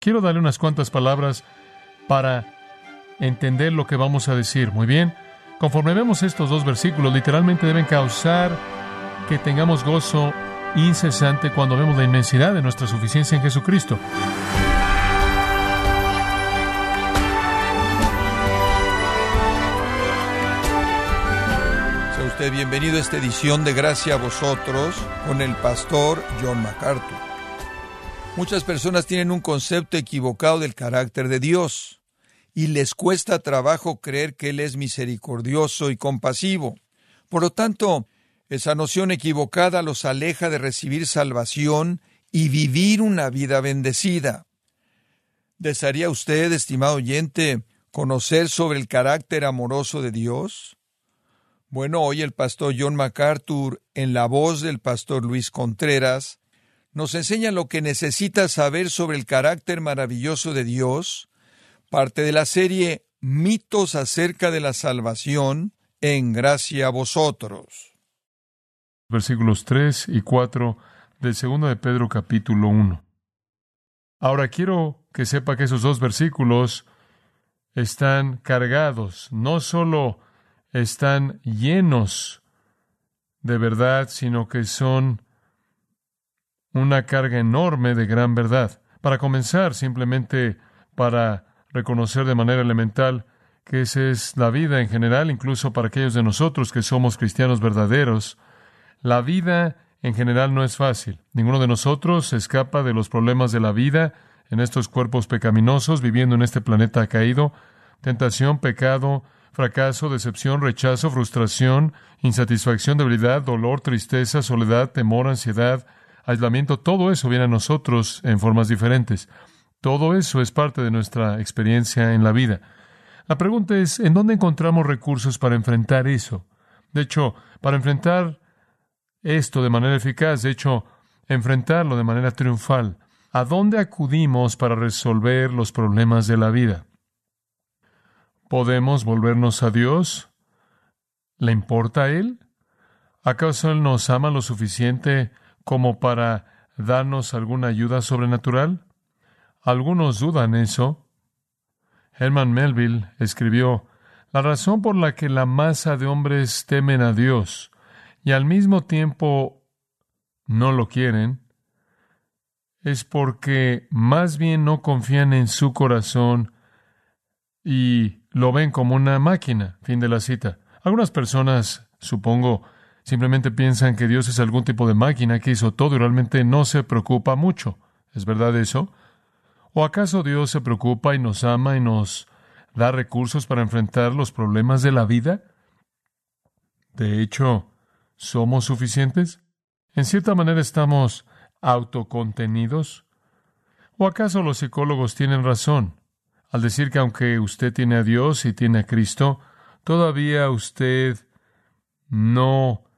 Quiero darle unas cuantas palabras para entender lo que vamos a decir. Muy bien, conforme vemos estos dos versículos, literalmente deben causar que tengamos gozo incesante cuando vemos la inmensidad de nuestra suficiencia en Jesucristo. Sea usted bienvenido a esta edición de Gracia a vosotros con el pastor John MacArthur. Muchas personas tienen un concepto equivocado del carácter de Dios y les cuesta trabajo creer que Él es misericordioso y compasivo. Por lo tanto, esa noción equivocada los aleja de recibir salvación y vivir una vida bendecida. ¿Desearía usted, estimado oyente, conocer sobre el carácter amoroso de Dios? Bueno, hoy el pastor John MacArthur, en la voz del pastor Luis Contreras, nos enseña lo que necesita saber sobre el carácter maravilloso de Dios, parte de la serie Mitos acerca de la salvación, en gracia a vosotros versículos 3 y 4 del segundo de Pedro capítulo 1. Ahora quiero que sepa que esos dos versículos están cargados, no solo están llenos de verdad, sino que son una carga enorme de gran verdad. Para comenzar, simplemente para reconocer de manera elemental que esa es la vida en general, incluso para aquellos de nosotros que somos cristianos verdaderos, la vida en general no es fácil. Ninguno de nosotros escapa de los problemas de la vida en estos cuerpos pecaminosos, viviendo en este planeta caído. Tentación, pecado, fracaso, decepción, rechazo, frustración, insatisfacción, debilidad, dolor, tristeza, soledad, temor, ansiedad, aislamiento, todo eso viene a nosotros en formas diferentes. Todo eso es parte de nuestra experiencia en la vida. La pregunta es, ¿en dónde encontramos recursos para enfrentar eso? De hecho, para enfrentar esto de manera eficaz, de hecho, enfrentarlo de manera triunfal. ¿A dónde acudimos para resolver los problemas de la vida? ¿Podemos volvernos a Dios? ¿Le importa a Él? ¿Acaso Él nos ama lo suficiente como para darnos alguna ayuda sobrenatural? Algunos dudan eso. Herman Melville escribió, La razón por la que la masa de hombres temen a Dios y al mismo tiempo no lo quieren, es porque más bien no confían en su corazón y lo ven como una máquina. Fin de la cita. Algunas personas, supongo, simplemente piensan que Dios es algún tipo de máquina que hizo todo y realmente no se preocupa mucho. ¿Es verdad eso? ¿O acaso Dios se preocupa y nos ama y nos da recursos para enfrentar los problemas de la vida? De hecho, ¿Somos suficientes? ¿En cierta manera estamos autocontenidos? ¿O acaso los psicólogos tienen razón al decir que aunque usted tiene a Dios y tiene a Cristo, todavía usted no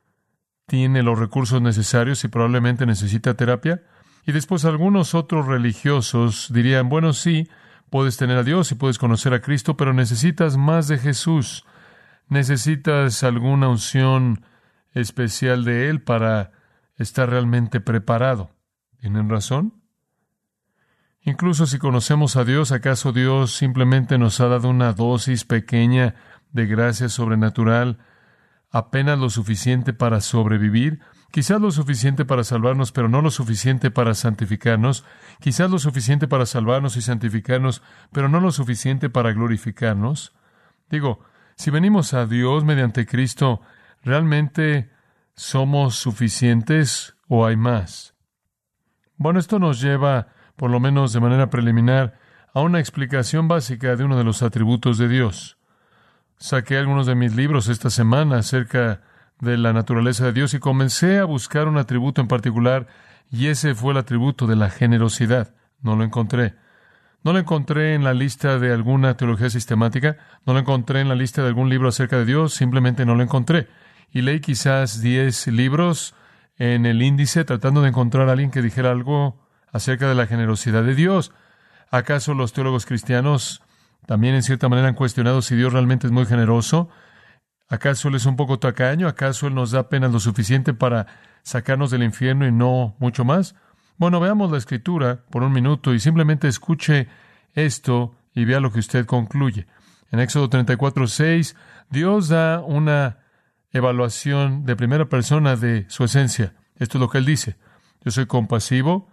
tiene los recursos necesarios y probablemente necesita terapia? Y después algunos otros religiosos dirían, bueno, sí, puedes tener a Dios y puedes conocer a Cristo, pero necesitas más de Jesús. Necesitas alguna unción especial de Él para estar realmente preparado. ¿Tienen razón? Incluso si conocemos a Dios, ¿acaso Dios simplemente nos ha dado una dosis pequeña de gracia sobrenatural, apenas lo suficiente para sobrevivir? Quizás lo suficiente para salvarnos, pero no lo suficiente para santificarnos. Quizás lo suficiente para salvarnos y santificarnos, pero no lo suficiente para glorificarnos. Digo, si venimos a Dios mediante Cristo, ¿Realmente somos suficientes o hay más? Bueno, esto nos lleva, por lo menos de manera preliminar, a una explicación básica de uno de los atributos de Dios. Saqué algunos de mis libros esta semana acerca de la naturaleza de Dios y comencé a buscar un atributo en particular y ese fue el atributo de la generosidad. No lo encontré. No lo encontré en la lista de alguna teología sistemática, no lo encontré en la lista de algún libro acerca de Dios, simplemente no lo encontré y leí quizás diez libros en el índice tratando de encontrar a alguien que dijera algo acerca de la generosidad de Dios. ¿Acaso los teólogos cristianos también en cierta manera han cuestionado si Dios realmente es muy generoso? ¿Acaso Él es un poco tacaño? ¿Acaso Él nos da apenas lo suficiente para sacarnos del infierno y no mucho más? Bueno, veamos la escritura por un minuto y simplemente escuche esto y vea lo que usted concluye. En Éxodo 34, 6, Dios da una evaluación de primera persona de su esencia. Esto es lo que él dice. Yo soy compasivo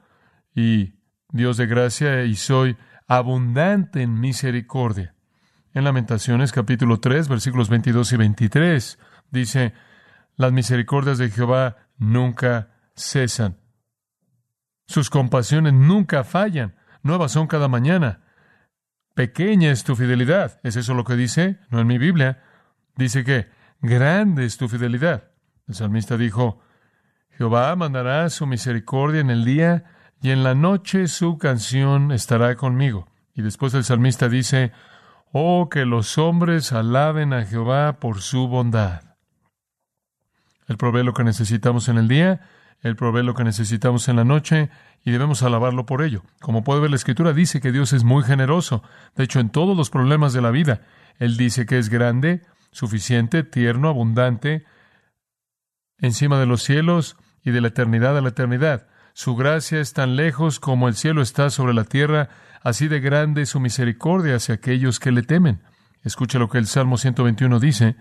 y Dios de gracia y soy abundante en misericordia. En Lamentaciones capítulo 3 versículos 22 y 23 dice, las misericordias de Jehová nunca cesan. Sus compasiones nunca fallan, nuevas son cada mañana. Pequeña es tu fidelidad. ¿Es eso lo que dice? No en mi Biblia. Dice que grande es tu fidelidad. El salmista dijo, Jehová mandará su misericordia en el día y en la noche su canción estará conmigo. Y después el salmista dice, Oh, que los hombres alaben a Jehová por su bondad. Él provee lo que necesitamos en el día, Él provee lo que necesitamos en la noche, y debemos alabarlo por ello. Como puede ver la Escritura, dice que Dios es muy generoso. De hecho, en todos los problemas de la vida, Él dice que es grande, suficiente, tierno, abundante, encima de los cielos y de la eternidad a la eternidad. Su gracia es tan lejos como el cielo está sobre la tierra, así de grande su misericordia hacia aquellos que le temen. Escuche lo que el Salmo 121 dice.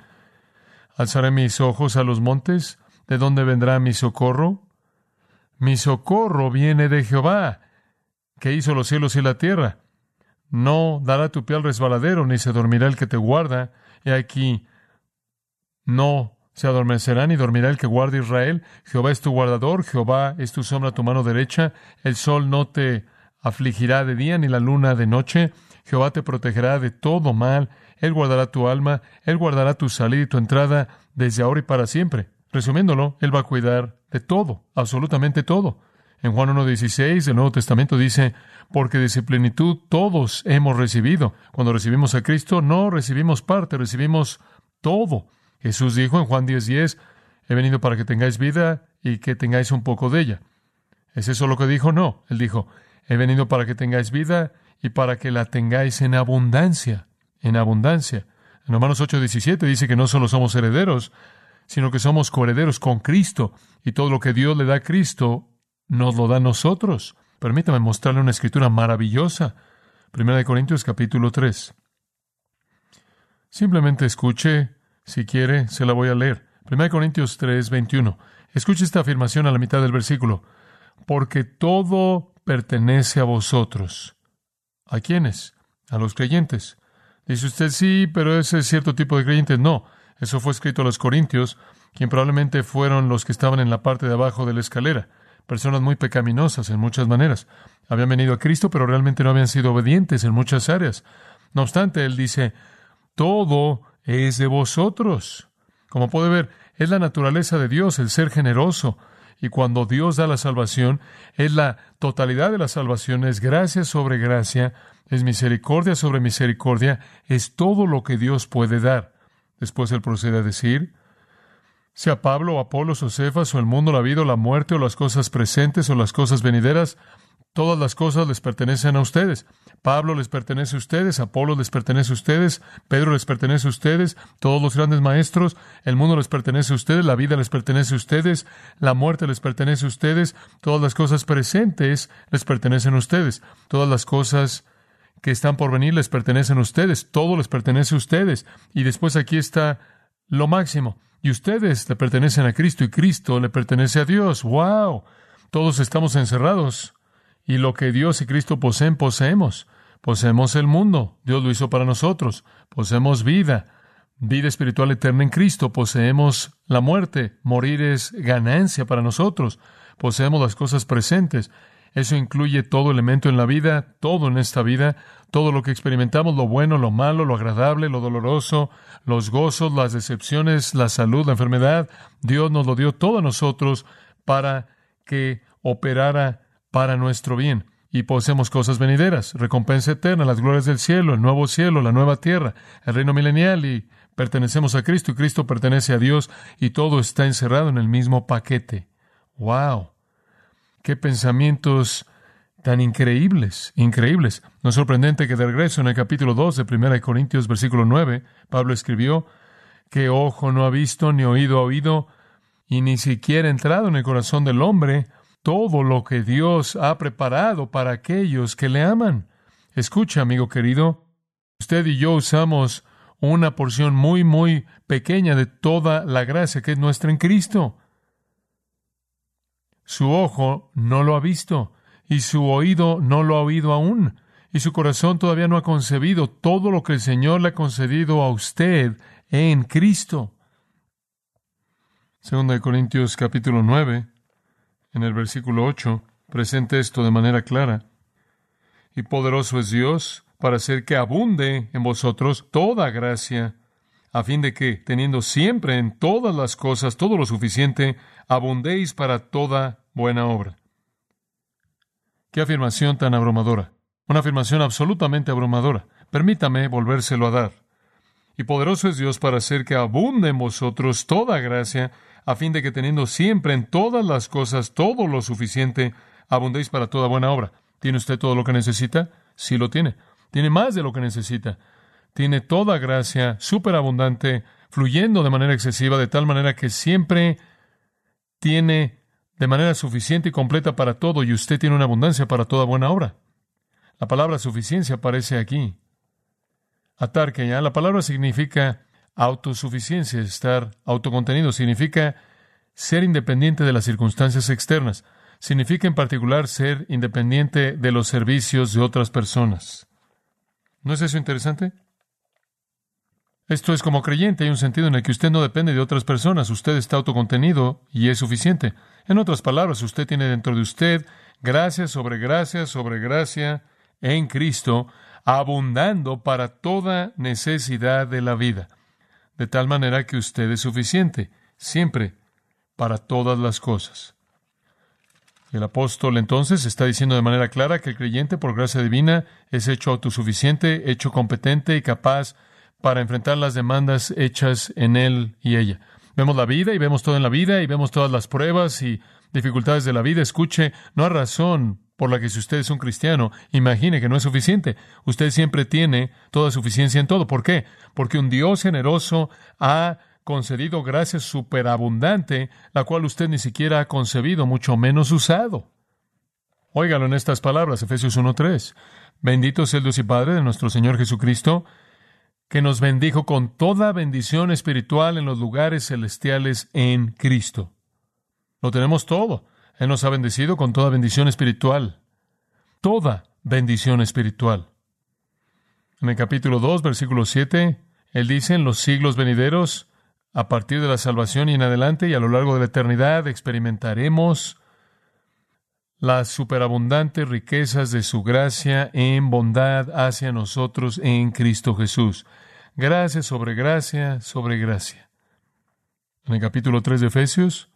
Alzaré mis ojos a los montes, ¿de dónde vendrá mi socorro? Mi socorro viene de Jehová, que hizo los cielos y la tierra. No dará tu pie al resbaladero, ni se dormirá el que te guarda. He aquí, no se adormecerá ni dormirá el que guarda Israel. Jehová es tu guardador, Jehová es tu sombra tu mano derecha. El sol no te afligirá de día ni la luna de noche. Jehová te protegerá de todo mal. Él guardará tu alma, Él guardará tu salida y tu entrada desde ahora y para siempre. Resumiéndolo, Él va a cuidar de todo, absolutamente todo. En Juan 1.16 del Nuevo Testamento dice, porque de plenitud todos hemos recibido. Cuando recibimos a Cristo, no recibimos parte, recibimos todo. Jesús dijo en Juan 10:10, he venido para que tengáis vida y que tengáis un poco de ella. ¿Es eso lo que dijo? No. Él dijo, he venido para que tengáis vida y para que la tengáis en abundancia, en abundancia. En Romanos 8:17 dice que no solo somos herederos, sino que somos coherederos con Cristo y todo lo que Dios le da a Cristo nos lo da a nosotros. Permítame mostrarle una escritura maravillosa. Primera de Corintios capítulo 3. Simplemente escuche si quiere, se la voy a leer. 1 Corintios 3, 21. Escuche esta afirmación a la mitad del versículo. Porque todo pertenece a vosotros. ¿A quiénes? A los creyentes. Dice usted, sí, pero ese cierto tipo de creyentes. No, eso fue escrito a los corintios, quien probablemente fueron los que estaban en la parte de abajo de la escalera. Personas muy pecaminosas en muchas maneras. Habían venido a Cristo, pero realmente no habían sido obedientes en muchas áreas. No obstante, él dice, todo es de vosotros. Como puede ver, es la naturaleza de Dios el ser generoso. Y cuando Dios da la salvación, es la totalidad de la salvación, es gracia sobre gracia, es misericordia sobre misericordia, es todo lo que Dios puede dar. Después él procede a decir, sea Pablo o Apolos o Cefas o el mundo, la vida o la muerte o las cosas presentes o las cosas venideras, Todas las cosas les pertenecen a ustedes. Pablo les pertenece a ustedes, Apolo les pertenece a ustedes, Pedro les pertenece a ustedes, todos los grandes maestros, el mundo les pertenece a ustedes, la vida les pertenece a ustedes, la muerte les pertenece a ustedes, todas las cosas presentes les pertenecen a ustedes, todas las cosas que están por venir les pertenecen a ustedes, todo les pertenece a ustedes. Y después aquí está lo máximo. Y ustedes le pertenecen a Cristo y Cristo le pertenece a Dios. ¡Wow! Todos estamos encerrados y lo que Dios y Cristo poseen, poseemos. Poseemos el mundo. Dios lo hizo para nosotros. Poseemos vida. Vida espiritual eterna en Cristo. Poseemos la muerte. Morir es ganancia para nosotros. Poseemos las cosas presentes. Eso incluye todo elemento en la vida, todo en esta vida, todo lo que experimentamos, lo bueno, lo malo, lo agradable, lo doloroso, los gozos, las decepciones, la salud, la enfermedad. Dios nos lo dio todo a nosotros para que operara para nuestro bien. Y poseemos cosas venideras, recompensa eterna, las glorias del cielo, el nuevo cielo, la nueva tierra, el reino milenial y pertenecemos a Cristo y Cristo pertenece a Dios y todo está encerrado en el mismo paquete. ¡Wow! ¡Qué pensamientos tan increíbles, increíbles! No es sorprendente que de regreso en el capítulo 2 de 1 Corintios versículo 9, Pablo escribió que ojo no ha visto, ni oído ha oído, y ni siquiera ha entrado en el corazón del hombre todo lo que Dios ha preparado para aquellos que le aman. Escucha, amigo querido, usted y yo usamos una porción muy, muy pequeña de toda la gracia que es nuestra en Cristo. Su ojo no lo ha visto y su oído no lo ha oído aún y su corazón todavía no ha concebido todo lo que el Señor le ha concedido a usted en Cristo. Segunda de Corintios capítulo 9, en el versículo 8, presenta esto de manera clara. Y poderoso es Dios para hacer que abunde en vosotros toda gracia, a fin de que, teniendo siempre en todas las cosas todo lo suficiente, abundéis para toda buena obra. Qué afirmación tan abrumadora. Una afirmación absolutamente abrumadora. Permítame volvérselo a dar. Y poderoso es Dios para hacer que abunde en vosotros toda gracia, a fin de que teniendo siempre en todas las cosas todo lo suficiente, abundéis para toda buena obra. ¿Tiene usted todo lo que necesita? Sí lo tiene. Tiene más de lo que necesita. Tiene toda gracia superabundante, fluyendo de manera excesiva, de tal manera que siempre tiene de manera suficiente y completa para todo, y usted tiene una abundancia para toda buena obra. La palabra suficiencia aparece aquí. Ya la palabra significa autosuficiencia, estar autocontenido, significa ser independiente de las circunstancias externas, significa en particular ser independiente de los servicios de otras personas. ¿No es eso interesante? Esto es como creyente, hay un sentido en el que usted no depende de otras personas, usted está autocontenido y es suficiente. En otras palabras, usted tiene dentro de usted gracia sobre gracia sobre gracia, en Cristo, abundando para toda necesidad de la vida, de tal manera que usted es suficiente, siempre, para todas las cosas. El apóstol entonces está diciendo de manera clara que el creyente, por gracia divina, es hecho autosuficiente, hecho competente y capaz para enfrentar las demandas hechas en él y ella. Vemos la vida y vemos todo en la vida y vemos todas las pruebas y dificultades de la vida. Escuche, no hay razón por la que si usted es un cristiano, imagine que no es suficiente. Usted siempre tiene toda suficiencia en todo. ¿Por qué? Porque un Dios generoso ha concedido gracia superabundante, la cual usted ni siquiera ha concebido, mucho menos usado. Óigalo en estas palabras, Efesios 1.3. Bendito sea el Dios y Padre de nuestro Señor Jesucristo, que nos bendijo con toda bendición espiritual en los lugares celestiales en Cristo. Lo tenemos todo. Él nos ha bendecido con toda bendición espiritual. Toda bendición espiritual. En el capítulo 2, versículo 7, Él dice, en los siglos venideros, a partir de la salvación y en adelante y a lo largo de la eternidad, experimentaremos las superabundantes riquezas de su gracia en bondad hacia nosotros en Cristo Jesús. Gracia sobre gracia sobre gracia. En el capítulo 3 de Efesios,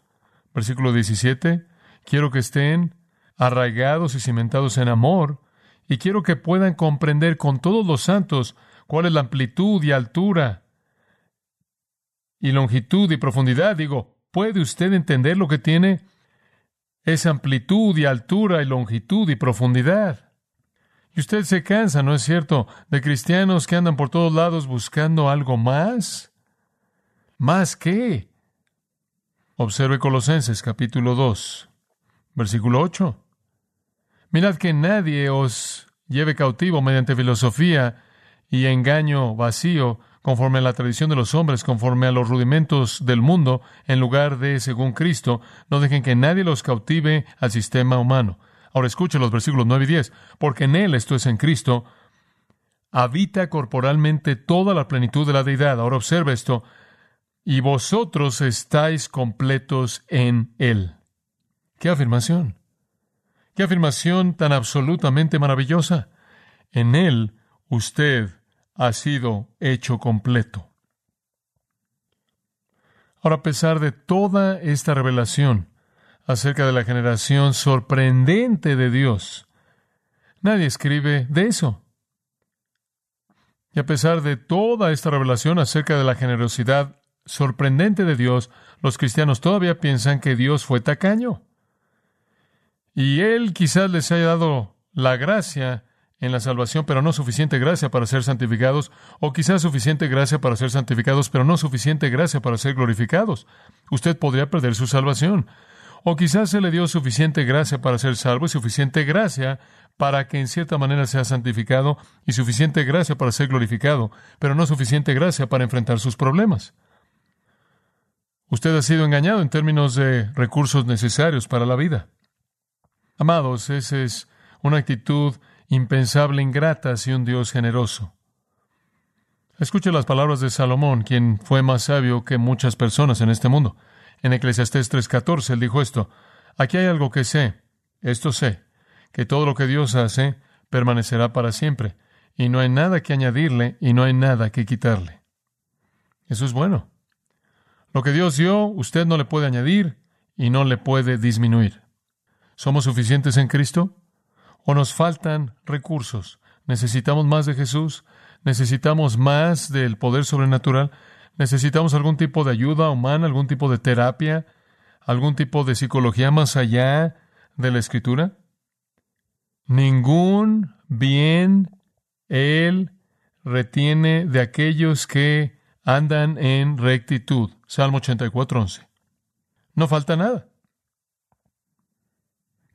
versículo 17, Quiero que estén arraigados y cimentados en amor, y quiero que puedan comprender con todos los santos cuál es la amplitud y altura y longitud y profundidad. Digo, ¿puede usted entender lo que tiene esa amplitud y altura y longitud y profundidad? Y usted se cansa, ¿no es cierto?, de cristianos que andan por todos lados buscando algo más. ¿Más qué? Observe Colosenses capítulo 2, Versículo 8. Mirad que nadie os lleve cautivo mediante filosofía y engaño vacío, conforme a la tradición de los hombres, conforme a los rudimentos del mundo, en lugar de según Cristo. No dejen que nadie los cautive al sistema humano. Ahora escuchen los versículos 9 y 10. Porque en Él, esto es en Cristo, habita corporalmente toda la plenitud de la deidad. Ahora observe esto. Y vosotros estáis completos en Él. ¡Qué afirmación! ¡Qué afirmación tan absolutamente maravillosa! En Él usted ha sido hecho completo. Ahora, a pesar de toda esta revelación acerca de la generación sorprendente de Dios, nadie escribe de eso. Y a pesar de toda esta revelación acerca de la generosidad sorprendente de Dios, los cristianos todavía piensan que Dios fue tacaño. Y Él quizás les haya dado la gracia en la salvación, pero no suficiente gracia para ser santificados, o quizás suficiente gracia para ser santificados, pero no suficiente gracia para ser glorificados. Usted podría perder su salvación. O quizás se le dio suficiente gracia para ser salvo y suficiente gracia para que en cierta manera sea santificado y suficiente gracia para ser glorificado, pero no suficiente gracia para enfrentar sus problemas. Usted ha sido engañado en términos de recursos necesarios para la vida. Amados, esa es una actitud impensable, ingrata hacia un Dios generoso. Escuche las palabras de Salomón, quien fue más sabio que muchas personas en este mundo. En Eclesiastés 3:14 él dijo esto, aquí hay algo que sé, esto sé, que todo lo que Dios hace permanecerá para siempre, y no hay nada que añadirle y no hay nada que quitarle. Eso es bueno. Lo que Dios dio, usted no le puede añadir y no le puede disminuir. ¿Somos suficientes en Cristo? ¿O nos faltan recursos? ¿Necesitamos más de Jesús? ¿Necesitamos más del poder sobrenatural? ¿Necesitamos algún tipo de ayuda humana, algún tipo de terapia, algún tipo de psicología más allá de la escritura? Ningún bien Él retiene de aquellos que andan en rectitud. Salmo 84, No falta nada.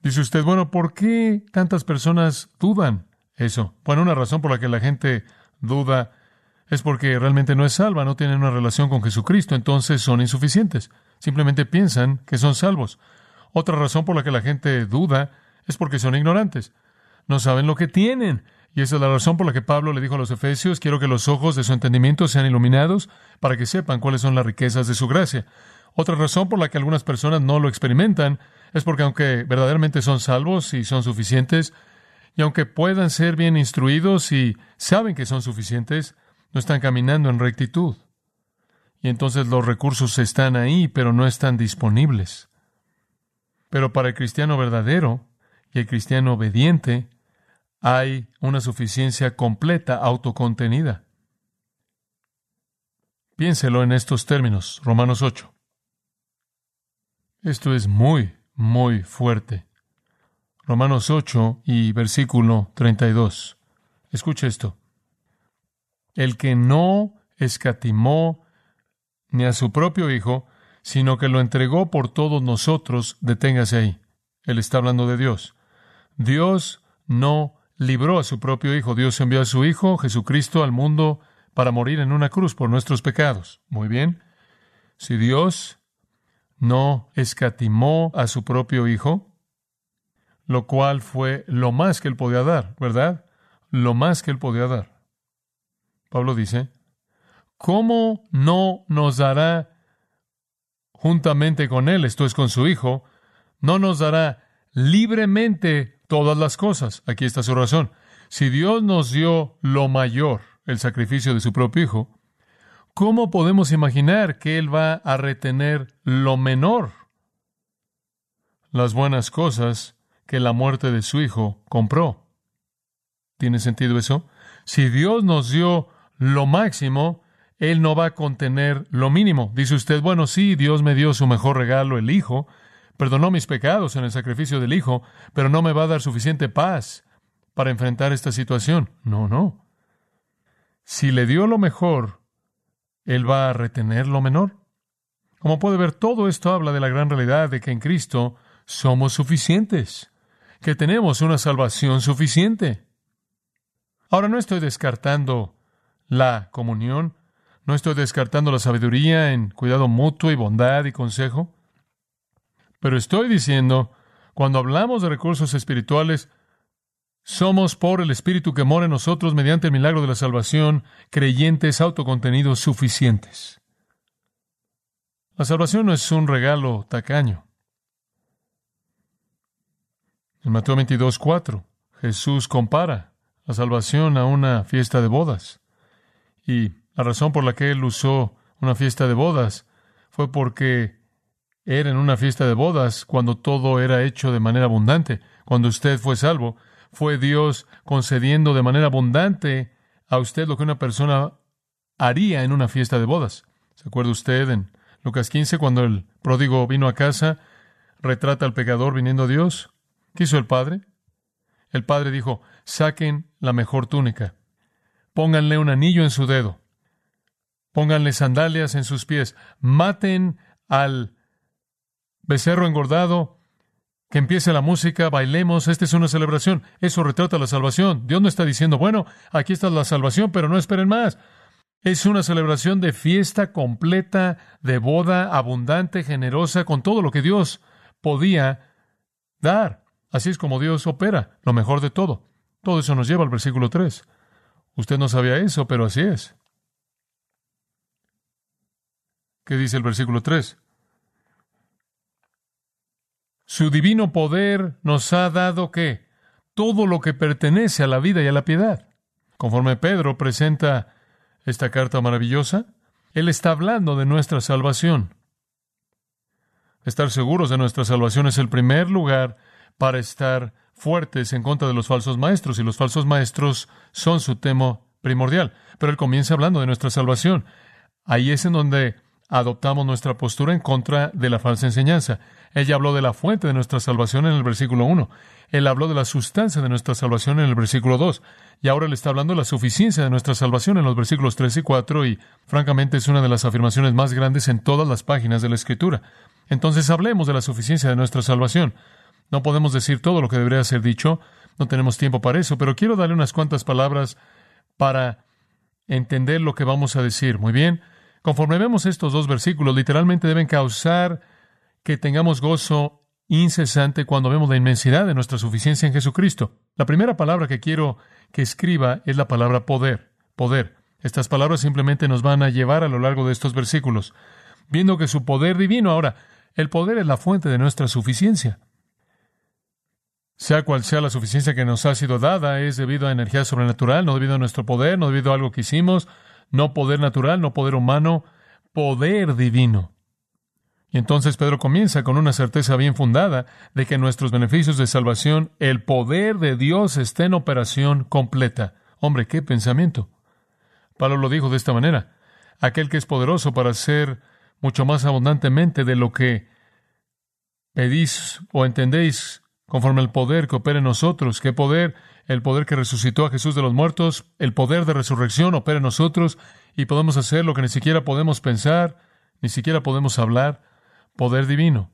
Dice usted, bueno, ¿por qué tantas personas dudan eso? Bueno, una razón por la que la gente duda es porque realmente no es salva, no tienen una relación con Jesucristo, entonces son insuficientes. Simplemente piensan que son salvos. Otra razón por la que la gente duda es porque son ignorantes. No saben lo que tienen. Y esa es la razón por la que Pablo le dijo a los Efesios, quiero que los ojos de su entendimiento sean iluminados para que sepan cuáles son las riquezas de su gracia. Otra razón por la que algunas personas no lo experimentan es porque aunque verdaderamente son salvos y son suficientes, y aunque puedan ser bien instruidos y saben que son suficientes, no están caminando en rectitud. Y entonces los recursos están ahí, pero no están disponibles. Pero para el cristiano verdadero y el cristiano obediente, hay una suficiencia completa, autocontenida. Piénselo en estos términos, Romanos 8. Esto es muy, muy fuerte. Romanos 8 y versículo 32. Escuche esto. El que no escatimó ni a su propio Hijo, sino que lo entregó por todos nosotros, deténgase ahí. Él está hablando de Dios. Dios no libró a su propio Hijo. Dios envió a su Hijo, Jesucristo, al mundo para morir en una cruz por nuestros pecados. Muy bien. Si Dios no escatimó a su propio Hijo, lo cual fue lo más que él podía dar, ¿verdad? Lo más que él podía dar. Pablo dice, ¿cómo no nos dará juntamente con él, esto es con su Hijo, no nos dará libremente todas las cosas? Aquí está su razón. Si Dios nos dio lo mayor, el sacrificio de su propio Hijo, ¿cómo podemos imaginar que Él va a retener lo menor? Las buenas cosas que la muerte de su Hijo compró. ¿Tiene sentido eso? Si Dios nos dio lo máximo, Él no va a contener lo mínimo. Dice usted, bueno, sí, Dios me dio su mejor regalo, el Hijo, perdonó mis pecados en el sacrificio del Hijo, pero no me va a dar suficiente paz para enfrentar esta situación. No, no. Si le dio lo mejor, Él va a retener lo menor. Como puede ver, todo esto habla de la gran realidad de que en Cristo somos suficientes que tenemos una salvación suficiente. Ahora no estoy descartando la comunión, no estoy descartando la sabiduría en cuidado mutuo y bondad y consejo, pero estoy diciendo, cuando hablamos de recursos espirituales, somos por el Espíritu que mora en nosotros mediante el milagro de la salvación, creyentes autocontenidos suficientes. La salvación no es un regalo tacaño. En Mateo 22, 4, Jesús compara la salvación a una fiesta de bodas. Y la razón por la que él usó una fiesta de bodas fue porque era en una fiesta de bodas cuando todo era hecho de manera abundante. Cuando usted fue salvo, fue Dios concediendo de manera abundante a usted lo que una persona haría en una fiesta de bodas. ¿Se acuerda usted en Lucas 15 cuando el pródigo vino a casa, retrata al pecador viniendo a Dios? ¿Qué hizo el padre? El padre dijo, saquen la mejor túnica, pónganle un anillo en su dedo, pónganle sandalias en sus pies, maten al becerro engordado, que empiece la música, bailemos, esta es una celebración. Eso retrata la salvación. Dios no está diciendo, bueno, aquí está la salvación, pero no esperen más. Es una celebración de fiesta completa, de boda abundante, generosa, con todo lo que Dios podía dar. Así es como Dios opera, lo mejor de todo. Todo eso nos lleva al versículo 3. Usted no sabía eso, pero así es. ¿Qué dice el versículo 3? Su divino poder nos ha dado qué? Todo lo que pertenece a la vida y a la piedad. Conforme Pedro presenta esta carta maravillosa, él está hablando de nuestra salvación. Estar seguros de nuestra salvación es el primer lugar para estar fuertes en contra de los falsos maestros, y los falsos maestros son su tema primordial. Pero él comienza hablando de nuestra salvación. Ahí es en donde adoptamos nuestra postura en contra de la falsa enseñanza. Ella habló de la fuente de nuestra salvación en el versículo 1. Él habló de la sustancia de nuestra salvación en el versículo 2. Y ahora él está hablando de la suficiencia de nuestra salvación en los versículos 3 y 4 y francamente es una de las afirmaciones más grandes en todas las páginas de la Escritura. Entonces hablemos de la suficiencia de nuestra salvación. No podemos decir todo lo que debería ser dicho, no tenemos tiempo para eso, pero quiero darle unas cuantas palabras para entender lo que vamos a decir. Muy bien, conforme vemos estos dos versículos, literalmente deben causar que tengamos gozo incesante cuando vemos la inmensidad de nuestra suficiencia en Jesucristo. La primera palabra que quiero que escriba es la palabra poder. Poder. Estas palabras simplemente nos van a llevar a lo largo de estos versículos, viendo que su poder divino ahora, el poder es la fuente de nuestra suficiencia. Sea cual sea la suficiencia que nos ha sido dada, es debido a energía sobrenatural, no debido a nuestro poder, no debido a algo que hicimos, no poder natural, no poder humano, poder divino. Y entonces Pedro comienza con una certeza bien fundada de que nuestros beneficios de salvación, el poder de Dios está en operación completa. Hombre, qué pensamiento. Pablo lo dijo de esta manera. Aquel que es poderoso para hacer mucho más abundantemente de lo que pedís o entendéis conforme al poder que opera en nosotros. ¿Qué poder? El poder que resucitó a Jesús de los muertos, el poder de resurrección opera en nosotros y podemos hacer lo que ni siquiera podemos pensar, ni siquiera podemos hablar. Poder divino.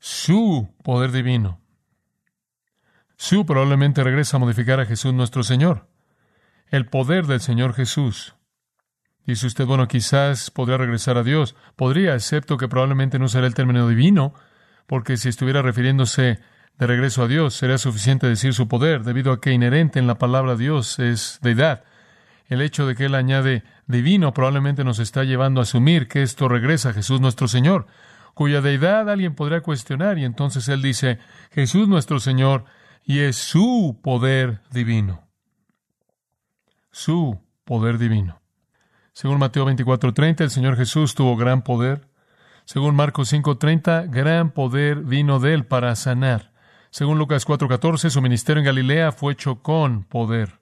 Su poder divino. Su probablemente regresa a modificar a Jesús nuestro Señor. El poder del Señor Jesús. Dice usted, bueno, quizás podría regresar a Dios. Podría, excepto que probablemente no será el término divino, porque si estuviera refiriéndose de regreso a Dios, sería suficiente decir su poder, debido a que inherente en la palabra Dios es deidad. El hecho de que Él añade divino probablemente nos está llevando a asumir que esto regresa a Jesús nuestro Señor, cuya deidad alguien podría cuestionar, y entonces Él dice, Jesús nuestro Señor, y es su poder divino. Su poder divino. Según Mateo 24:30, el Señor Jesús tuvo gran poder. Según Marcos 5:30, gran poder vino de Él para sanar. Según Lucas 4:14, su ministerio en Galilea fue hecho con poder.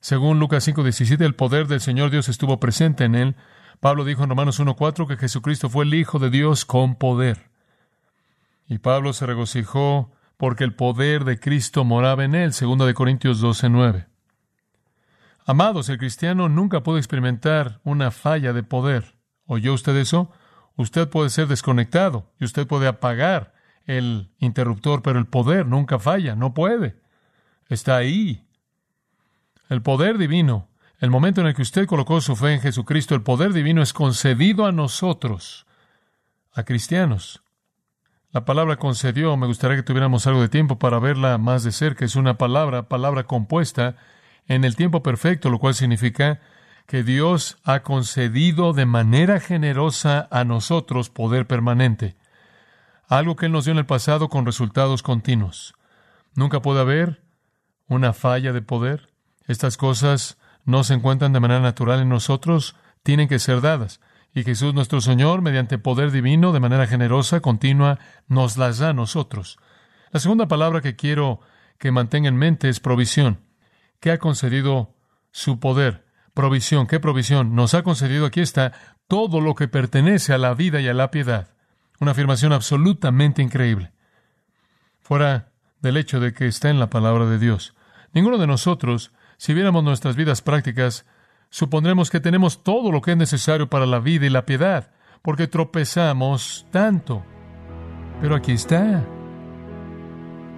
Según Lucas 5:17, el poder del Señor Dios estuvo presente en él. Pablo dijo en Romanos 1:4 que Jesucristo fue el Hijo de Dios con poder. Y Pablo se regocijó porque el poder de Cristo moraba en él, segundo de Corintios 12:9. Amados, el cristiano nunca puede experimentar una falla de poder. ¿Oyó usted eso? Usted puede ser desconectado y usted puede apagar el interruptor, pero el poder nunca falla, no puede. Está ahí. El poder divino, el momento en el que usted colocó su fe en Jesucristo, el poder divino es concedido a nosotros, a cristianos. La palabra concedió, me gustaría que tuviéramos algo de tiempo para verla más de cerca. Es una palabra, palabra compuesta en el tiempo perfecto, lo cual significa que Dios ha concedido de manera generosa a nosotros poder permanente algo que Él nos dio en el pasado con resultados continuos. Nunca puede haber una falla de poder. Estas cosas no se encuentran de manera natural en nosotros, tienen que ser dadas. Y Jesús nuestro Señor, mediante poder divino, de manera generosa, continua, nos las da a nosotros. La segunda palabra que quiero que mantenga en mente es provisión. ¿Qué ha concedido su poder? Provisión. ¿Qué provisión? Nos ha concedido, aquí está, todo lo que pertenece a la vida y a la piedad. Una afirmación absolutamente increíble. Fuera del hecho de que está en la palabra de Dios. Ninguno de nosotros, si viéramos nuestras vidas prácticas, supondremos que tenemos todo lo que es necesario para la vida y la piedad, porque tropezamos tanto. Pero aquí está.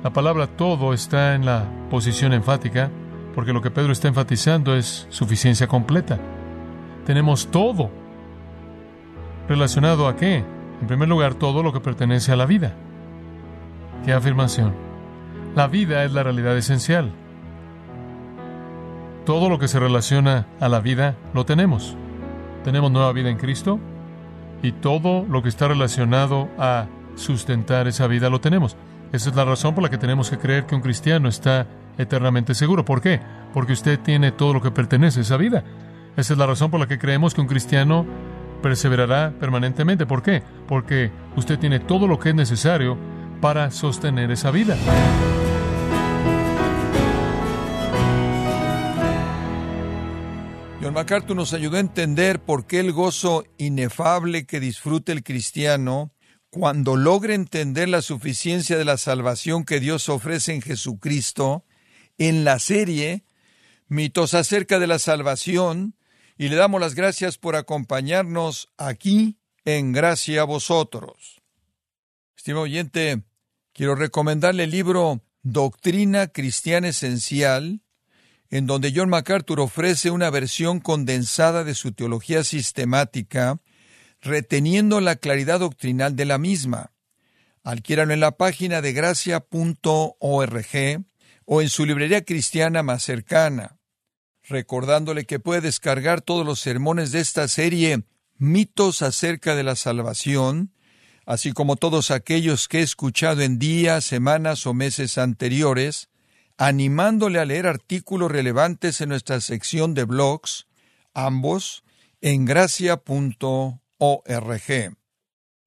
La palabra todo está en la posición enfática, porque lo que Pedro está enfatizando es suficiencia completa. Tenemos todo. ¿Relacionado a qué? En primer lugar, todo lo que pertenece a la vida. ¿Qué afirmación? La vida es la realidad esencial. Todo lo que se relaciona a la vida lo tenemos. Tenemos nueva vida en Cristo y todo lo que está relacionado a sustentar esa vida lo tenemos. Esa es la razón por la que tenemos que creer que un cristiano está eternamente seguro. ¿Por qué? Porque usted tiene todo lo que pertenece a esa vida. Esa es la razón por la que creemos que un cristiano perseverará permanentemente. ¿Por qué? Porque usted tiene todo lo que es necesario para sostener esa vida. John MacArthur nos ayudó a entender por qué el gozo inefable que disfruta el cristiano cuando logre entender la suficiencia de la salvación que Dios ofrece en Jesucristo, en la serie Mitos acerca de la salvación, y le damos las gracias por acompañarnos aquí en Gracia a vosotros. Estimado oyente, quiero recomendarle el libro Doctrina Cristiana Esencial, en donde John MacArthur ofrece una versión condensada de su teología sistemática, reteniendo la claridad doctrinal de la misma. Adquiéralo en la página de gracia.org o en su librería cristiana más cercana. Recordándole que puede descargar todos los sermones de esta serie Mitos acerca de la salvación, así como todos aquellos que he escuchado en días, semanas o meses anteriores, animándole a leer artículos relevantes en nuestra sección de blogs, ambos en gracia.org.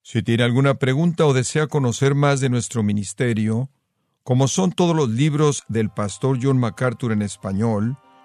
Si tiene alguna pregunta o desea conocer más de nuestro ministerio, como son todos los libros del pastor John MacArthur en español,